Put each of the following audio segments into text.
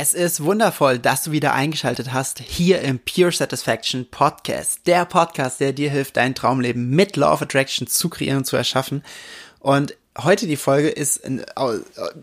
Es ist wundervoll, dass du wieder eingeschaltet hast hier im Pure Satisfaction Podcast. Der Podcast, der dir hilft, dein Traumleben mit Law of Attraction zu kreieren und zu erschaffen. Und heute die Folge ist äh,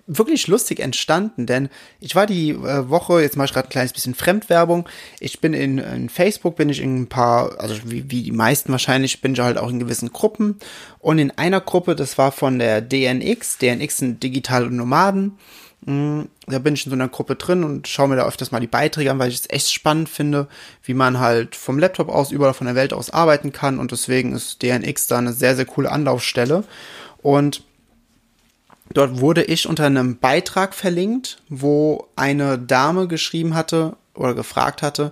wirklich lustig entstanden, denn ich war die äh, Woche, jetzt mache ich gerade ein kleines bisschen Fremdwerbung. Ich bin in, in, Facebook, bin ich in ein paar, also wie, wie die meisten wahrscheinlich, bin ich halt auch in gewissen Gruppen. Und in einer Gruppe, das war von der DNX, DNX sind digitale Nomaden. Mm, da bin ich in so einer Gruppe drin und schaue mir da öfters mal die Beiträge an, weil ich es echt spannend finde, wie man halt vom Laptop aus überall von der Welt aus arbeiten kann und deswegen ist DNX da eine sehr, sehr coole Anlaufstelle. Und Dort wurde ich unter einem Beitrag verlinkt, wo eine Dame geschrieben hatte oder gefragt hatte,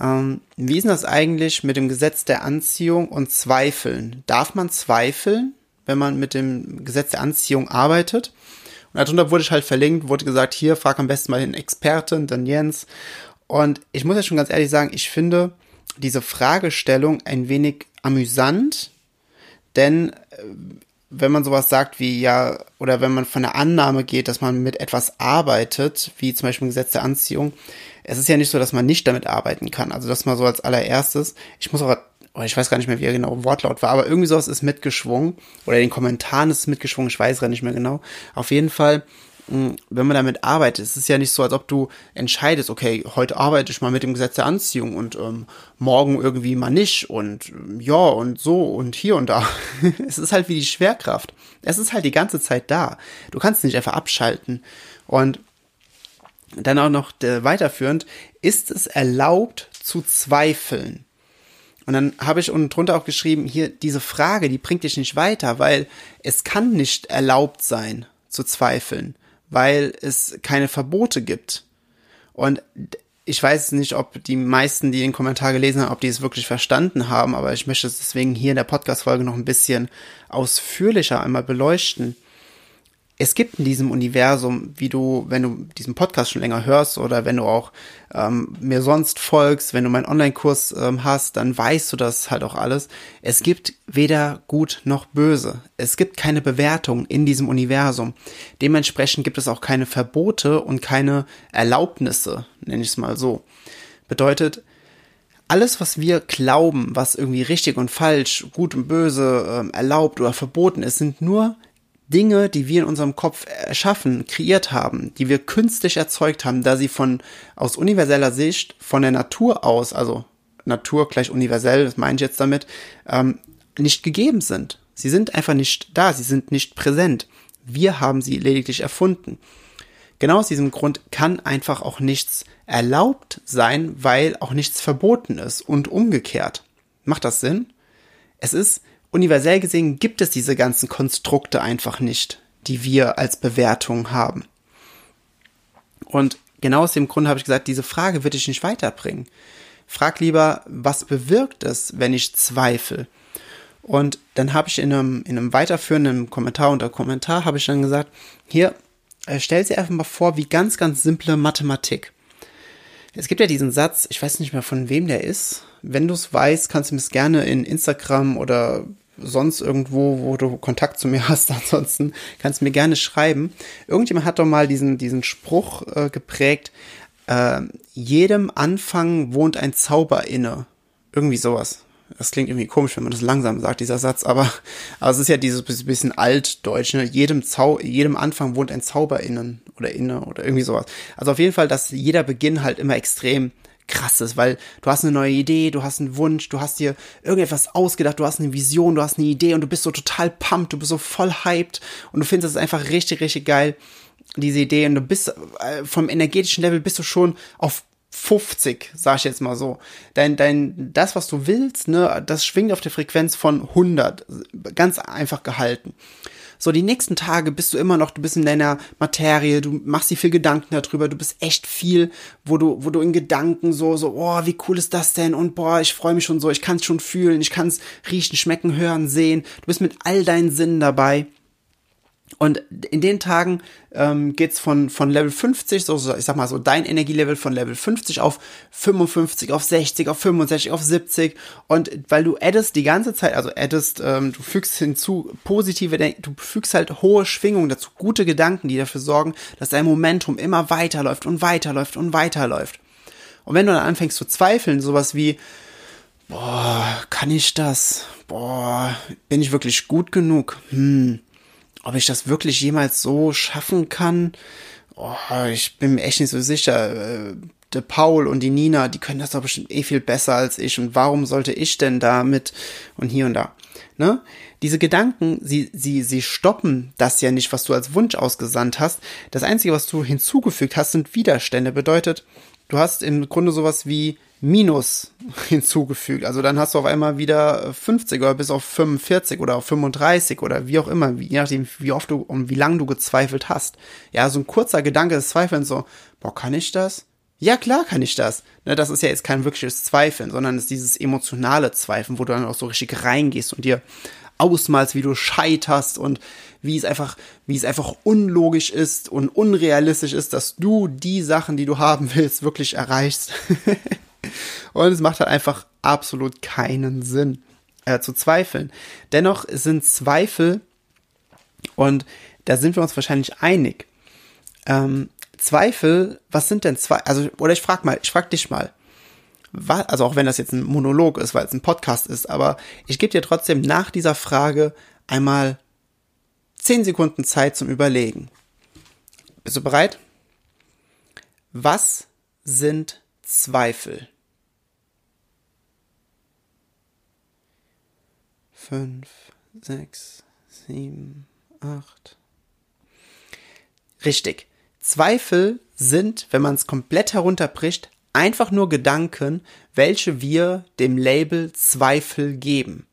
ähm, wie ist das eigentlich mit dem Gesetz der Anziehung und Zweifeln? Darf man zweifeln, wenn man mit dem Gesetz der Anziehung arbeitet? Und darunter wurde ich halt verlinkt, wurde gesagt, hier, frag am besten mal den Experten, den Jens. Und ich muss ja schon ganz ehrlich sagen, ich finde diese Fragestellung ein wenig amüsant, denn äh, wenn man sowas sagt wie ja, oder wenn man von der Annahme geht, dass man mit etwas arbeitet, wie zum Beispiel ein Gesetz der Anziehung, es ist ja nicht so, dass man nicht damit arbeiten kann. Also das mal so als allererstes. Ich muss auch, oh, ich weiß gar nicht mehr, wie er genau Wortlaut war, aber irgendwie sowas ist mitgeschwungen. Oder in den Kommentaren ist es mitgeschwungen, ich weiß gar nicht mehr genau. Auf jeden Fall hm, wenn man damit arbeitet, es ist ja nicht so, als ob du entscheidest, okay, heute arbeite ich mal mit dem Gesetz der Anziehung und ähm, morgen irgendwie mal nicht und ähm, ja und so und hier und da. es ist halt wie die Schwerkraft. Es ist halt die ganze Zeit da. Du kannst nicht einfach abschalten. Und dann auch noch äh, weiterführend, ist es erlaubt zu zweifeln? Und dann habe ich unten drunter auch geschrieben, hier diese Frage, die bringt dich nicht weiter, weil es kann nicht erlaubt sein zu zweifeln weil es keine Verbote gibt. Und ich weiß nicht, ob die meisten, die den Kommentar gelesen haben, ob die es wirklich verstanden haben, aber ich möchte es deswegen hier in der Podcast-Folge noch ein bisschen ausführlicher einmal beleuchten es gibt in diesem Universum, wie du, wenn du diesen Podcast schon länger hörst oder wenn du auch ähm, mir sonst folgst, wenn du meinen Online-Kurs ähm, hast, dann weißt du das halt auch alles. Es gibt weder gut noch böse. Es gibt keine Bewertung in diesem Universum. Dementsprechend gibt es auch keine Verbote und keine Erlaubnisse, nenne ich es mal so. Bedeutet, alles, was wir glauben, was irgendwie richtig und falsch, gut und böse, äh, erlaubt oder verboten ist, sind nur Dinge, die wir in unserem Kopf erschaffen, kreiert haben, die wir künstlich erzeugt haben, da sie von aus universeller Sicht von der Natur aus, also Natur gleich universell, das meine ich jetzt damit, ähm, nicht gegeben sind. Sie sind einfach nicht da, sie sind nicht präsent. Wir haben sie lediglich erfunden. Genau aus diesem Grund kann einfach auch nichts erlaubt sein, weil auch nichts verboten ist und umgekehrt. Macht das Sinn? Es ist universell gesehen gibt es diese ganzen Konstrukte einfach nicht, die wir als Bewertung haben. Und genau aus dem Grund habe ich gesagt, diese Frage wird dich nicht weiterbringen. Frag lieber, was bewirkt es, wenn ich zweifle? Und dann habe ich in einem, in einem weiterführenden Kommentar unter Kommentar habe ich dann gesagt, hier, äh, stell dir einfach mal vor, wie ganz, ganz simple Mathematik. Es gibt ja diesen Satz, ich weiß nicht mehr von wem der ist. Wenn du es weißt, kannst du mir es gerne in Instagram oder sonst irgendwo, wo du Kontakt zu mir hast, ansonsten kannst du mir gerne schreiben. Irgendjemand hat doch mal diesen, diesen Spruch äh, geprägt, äh, jedem Anfang wohnt ein Zauber inne. Irgendwie sowas. Das klingt irgendwie komisch, wenn man das langsam sagt, dieser Satz, aber, aber es ist ja dieses bisschen altdeutsch, ne? Jedem, Zau jedem Anfang wohnt ein Zauber innen oder inne oder irgendwie sowas. Also auf jeden Fall, dass jeder Beginn halt immer extrem krasses, weil du hast eine neue Idee, du hast einen Wunsch, du hast dir irgendetwas ausgedacht, du hast eine Vision, du hast eine Idee und du bist so total pumped, du bist so voll hyped und du findest es einfach richtig, richtig geil, diese Idee und du bist äh, vom energetischen Level bist du schon auf 50, sag ich jetzt mal so. Dein, dein, das, was du willst, ne, das schwingt auf der Frequenz von 100. Ganz einfach gehalten. So, die nächsten Tage bist du immer noch, du bist in deiner Materie, du machst dir viel Gedanken darüber, du bist echt viel, wo du, wo du in Gedanken so, so, oh, wie cool ist das denn? Und boah, ich freue mich schon so, ich kann es schon fühlen, ich kann es riechen, schmecken, hören, sehen. Du bist mit all deinen Sinnen dabei. Und in den Tagen ähm, geht's von, von Level 50, so, so, ich sag mal so, dein Energielevel von Level 50 auf 55, auf 60, auf 65, auf 70. Und weil du addest die ganze Zeit, also addest, ähm, du fügst hinzu positive, du fügst halt hohe Schwingungen dazu, gute Gedanken, die dafür sorgen, dass dein Momentum immer weiterläuft und weiterläuft und weiterläuft. Und wenn du dann anfängst zu zweifeln, sowas wie, boah, kann ich das? Boah, bin ich wirklich gut genug? Hm ob ich das wirklich jemals so schaffen kann, oh, ich bin mir echt nicht so sicher. Äh, der Paul und die Nina, die können das doch bestimmt eh viel besser als ich. Und warum sollte ich denn da mit und hier und da? Ne? Diese Gedanken, sie, sie, sie stoppen das ja nicht, was du als Wunsch ausgesandt hast. Das Einzige, was du hinzugefügt hast, sind Widerstände. Bedeutet, du hast im Grunde sowas wie Minus hinzugefügt. Also dann hast du auf einmal wieder 50 oder bis auf 45 oder auf 35 oder wie auch immer, je nachdem, wie oft du und wie lange du gezweifelt hast. Ja, so ein kurzer Gedanke des Zweifelns so, boah, kann ich das? Ja, klar kann ich das. Ne, das ist ja jetzt kein wirkliches Zweifeln, sondern es ist dieses emotionale Zweifeln, wo du dann auch so richtig reingehst und dir ausmalst, wie du scheiterst und wie es einfach, wie es einfach unlogisch ist und unrealistisch ist, dass du die Sachen, die du haben willst, wirklich erreichst. Und es macht halt einfach absolut keinen Sinn äh, zu zweifeln. Dennoch sind Zweifel, und da sind wir uns wahrscheinlich einig, ähm, Zweifel, was sind denn Zweifel? Also, oder ich frag mal, ich frag dich mal, was, also auch wenn das jetzt ein Monolog ist, weil es ein Podcast ist, aber ich gebe dir trotzdem nach dieser Frage einmal zehn Sekunden Zeit zum Überlegen. Bist du bereit? Was sind Zweifel? fünf, sechs, sieben, acht. Richtig. Zweifel sind, wenn man es komplett herunterbricht, einfach nur Gedanken, welche wir dem Label Zweifel geben.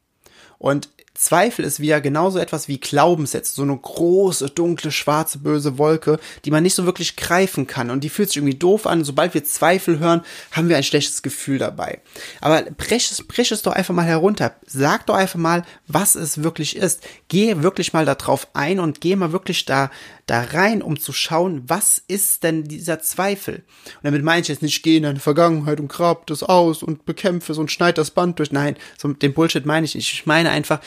Und Zweifel ist wieder genauso etwas wie Glaubenssätze, so eine große, dunkle, schwarze, böse Wolke, die man nicht so wirklich greifen kann und die fühlt sich irgendwie doof an. Sobald wir Zweifel hören, haben wir ein schlechtes Gefühl dabei. Aber brech es, brech es doch einfach mal herunter. Sag doch einfach mal, was es wirklich ist. Geh wirklich mal darauf ein und geh mal wirklich da, da rein, um zu schauen, was ist denn dieser Zweifel? Und damit meine ich jetzt nicht, geh in deine Vergangenheit und grab das aus und bekämpfe es und schneid das Band durch. Nein, so den Bullshit meine ich nicht. Ich meine einfach,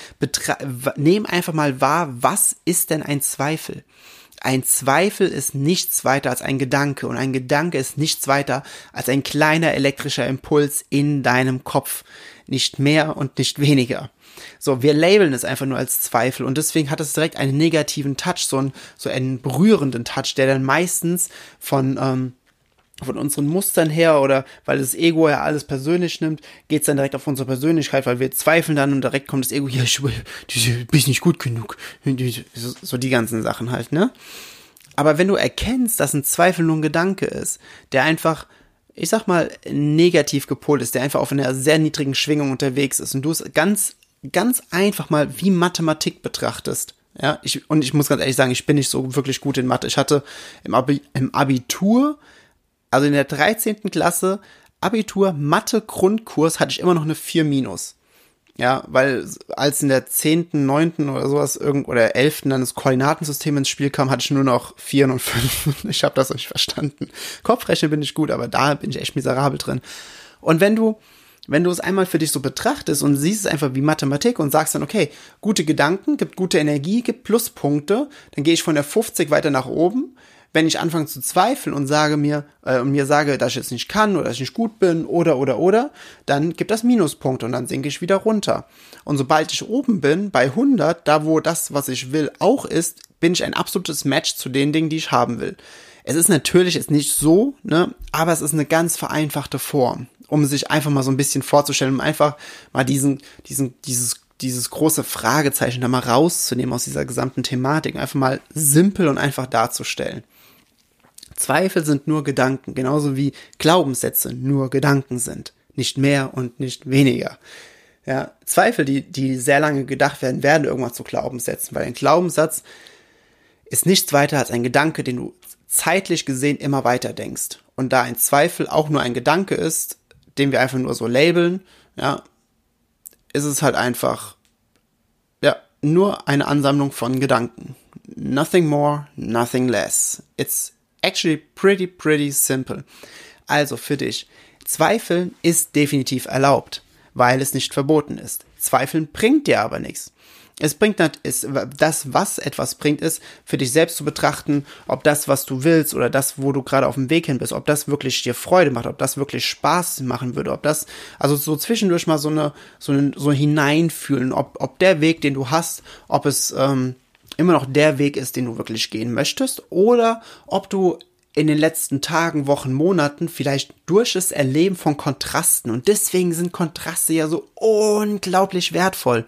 nehm einfach mal wahr, was ist denn ein Zweifel? Ein Zweifel ist nichts weiter als ein Gedanke und ein Gedanke ist nichts weiter als ein kleiner elektrischer Impuls in deinem Kopf. Nicht mehr und nicht weniger. So, wir labeln es einfach nur als Zweifel und deswegen hat es direkt einen negativen Touch, so einen, so einen berührenden Touch, der dann meistens von, ähm, von unseren Mustern her oder weil das Ego ja alles persönlich nimmt, geht's dann direkt auf unsere Persönlichkeit, weil wir zweifeln dann und direkt kommt das Ego, ja, ich bin nicht gut genug. So die ganzen Sachen halt, ne? Aber wenn du erkennst, dass ein Zweifel nur ein Gedanke ist, der einfach, ich sag mal, negativ gepolt ist, der einfach auf einer sehr niedrigen Schwingung unterwegs ist und du es ganz, ganz einfach mal wie Mathematik betrachtest, ja, ich, und ich muss ganz ehrlich sagen, ich bin nicht so wirklich gut in Mathe. Ich hatte im, Abi, im Abitur also in der 13. Klasse Abitur Mathe Grundkurs hatte ich immer noch eine 4 minus. Ja, weil als in der 10., 9. oder sowas irgend oder 11. dann das Koordinatensystem ins Spiel kam, hatte ich nur noch 4 und 5. Ich habe das nicht verstanden. Kopfrechnen bin ich gut, aber da bin ich echt miserabel drin. Und wenn du wenn du es einmal für dich so betrachtest und siehst es einfach wie Mathematik und sagst dann, okay, gute Gedanken, gibt gute Energie, gibt Pluspunkte, dann gehe ich von der 50 weiter nach oben wenn ich anfange zu zweifeln und sage mir äh, und mir sage, dass ich jetzt nicht kann oder dass ich nicht gut bin oder oder oder, dann gibt das Minuspunkte und dann sinke ich wieder runter. Und sobald ich oben bin bei 100, da wo das, was ich will, auch ist, bin ich ein absolutes Match zu den Dingen, die ich haben will. Es ist natürlich jetzt nicht so, ne, aber es ist eine ganz vereinfachte Form, um sich einfach mal so ein bisschen vorzustellen, um einfach mal diesen diesen dieses dieses große Fragezeichen da mal rauszunehmen aus dieser gesamten Thematik, einfach mal simpel und einfach darzustellen. Zweifel sind nur Gedanken, genauso wie Glaubenssätze nur Gedanken sind. Nicht mehr und nicht weniger. Ja, Zweifel, die, die sehr lange gedacht werden, werden irgendwann zu Glaubenssätzen, weil ein Glaubenssatz ist nichts weiter als ein Gedanke, den du zeitlich gesehen immer weiter denkst. Und da ein Zweifel auch nur ein Gedanke ist, den wir einfach nur so labeln, ja, ist es halt einfach, ja, nur eine Ansammlung von Gedanken. Nothing more, nothing less. It's actually pretty, pretty simple. Also für dich, Zweifeln ist definitiv erlaubt, weil es nicht verboten ist. Zweifeln bringt dir aber nichts. Es bringt ist das, was etwas bringt, ist für dich selbst zu betrachten, ob das, was du willst oder das, wo du gerade auf dem Weg hin bist, ob das wirklich dir Freude macht, ob das wirklich Spaß machen würde, ob das, also so zwischendurch mal so eine, so, eine, so hineinfühlen, ob, ob der Weg, den du hast, ob es ähm, immer noch der Weg ist, den du wirklich gehen möchtest, oder ob du in den letzten Tagen, Wochen, Monaten vielleicht durch das Erleben von Kontrasten und deswegen sind Kontraste ja so unglaublich wertvoll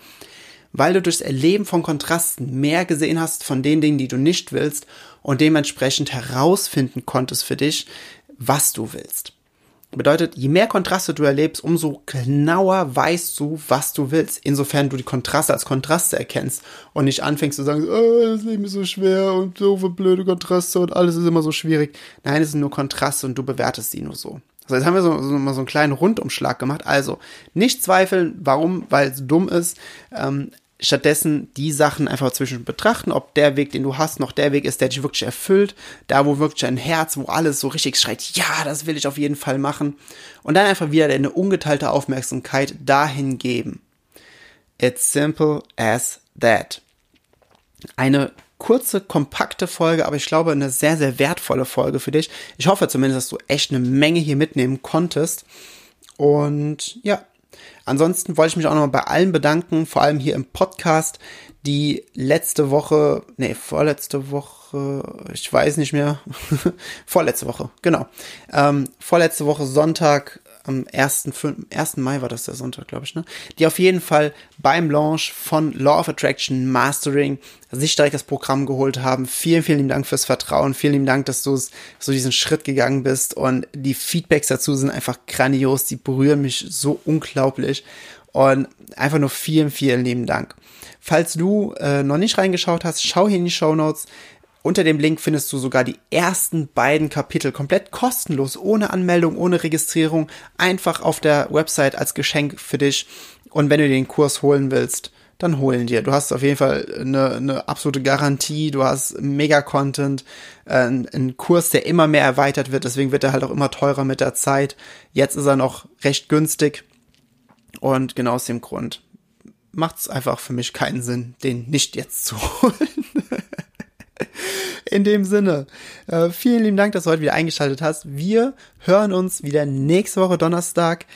weil du durchs Erleben von Kontrasten mehr gesehen hast von den Dingen, die du nicht willst und dementsprechend herausfinden konntest für dich, was du willst. Bedeutet, je mehr Kontraste du erlebst, umso genauer weißt du, was du willst. Insofern du die Kontraste als Kontraste erkennst und nicht anfängst zu sagen, oh, das Leben ist so schwer und so viele blöde Kontraste und alles ist immer so schwierig. Nein, es sind nur Kontraste und du bewertest sie nur so. Also jetzt haben wir so, so mal so einen kleinen Rundumschlag gemacht. Also nicht zweifeln, warum? Weil es dumm ist. Ähm, stattdessen die Sachen einfach zwischen betrachten, ob der Weg, den du hast, noch der Weg ist, der dich wirklich erfüllt, da wo wirklich ein Herz, wo alles so richtig schreit, ja, das will ich auf jeden Fall machen. Und dann einfach wieder eine ungeteilte Aufmerksamkeit dahin geben. It's simple as that. Eine kurze, kompakte Folge, aber ich glaube eine sehr, sehr wertvolle Folge für dich. Ich hoffe zumindest, dass du echt eine Menge hier mitnehmen konntest. Und ja, Ansonsten wollte ich mich auch nochmal bei allen bedanken, vor allem hier im Podcast, die letzte Woche, nee, vorletzte Woche, ich weiß nicht mehr, vorletzte Woche, genau, ähm, vorletzte Woche Sonntag am 1. 1. Mai war das der Sonntag, glaube ich, ne? Die auf jeden Fall beim Launch von Law of Attraction Mastering sich direkt das Programm geholt haben. Vielen, vielen lieben Dank fürs Vertrauen. Vielen lieben Dank, dass du so diesen Schritt gegangen bist. Und die Feedbacks dazu sind einfach grandios. Die berühren mich so unglaublich. Und einfach nur vielen, vielen lieben Dank. Falls du äh, noch nicht reingeschaut hast, schau hier in die Show Notes. Unter dem Link findest du sogar die ersten beiden Kapitel komplett kostenlos, ohne Anmeldung, ohne Registrierung, einfach auf der Website als Geschenk für dich. Und wenn du den Kurs holen willst, dann holen dir. Du hast auf jeden Fall eine, eine absolute Garantie, du hast mega Content, äh, ein Kurs, der immer mehr erweitert wird, deswegen wird er halt auch immer teurer mit der Zeit. Jetzt ist er noch recht günstig und genau aus dem Grund macht es einfach für mich keinen Sinn, den nicht jetzt zu holen. In dem Sinne, äh, vielen lieben Dank, dass du heute wieder eingeschaltet hast. Wir hören uns wieder nächste Woche Donnerstag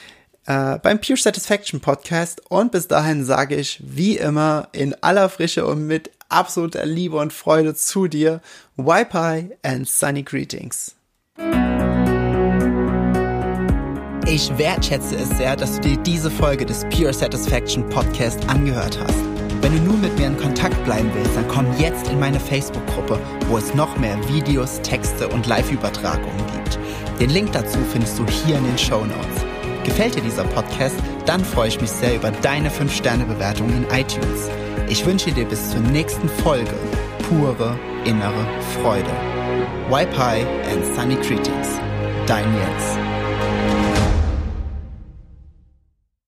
äh, beim Pure Satisfaction Podcast. Und bis dahin sage ich, wie immer, in aller Frische und mit absoluter Liebe und Freude zu dir, Wi-Fi and Sunny Greetings. Ich wertschätze es sehr, dass du dir diese Folge des Pure Satisfaction Podcast angehört hast. Wenn du nun mit mir in Kontakt bleiben willst, dann komm jetzt in meine Facebook-Gruppe, wo es noch mehr Videos, Texte und Live-Übertragungen gibt. Den Link dazu findest du hier in den Show Notes. Gefällt dir dieser Podcast? Dann freue ich mich sehr über deine 5-Sterne-Bewertung in iTunes. Ich wünsche dir bis zur nächsten Folge pure innere Freude. Wipe High and Sunny Greetings. Dein Jens.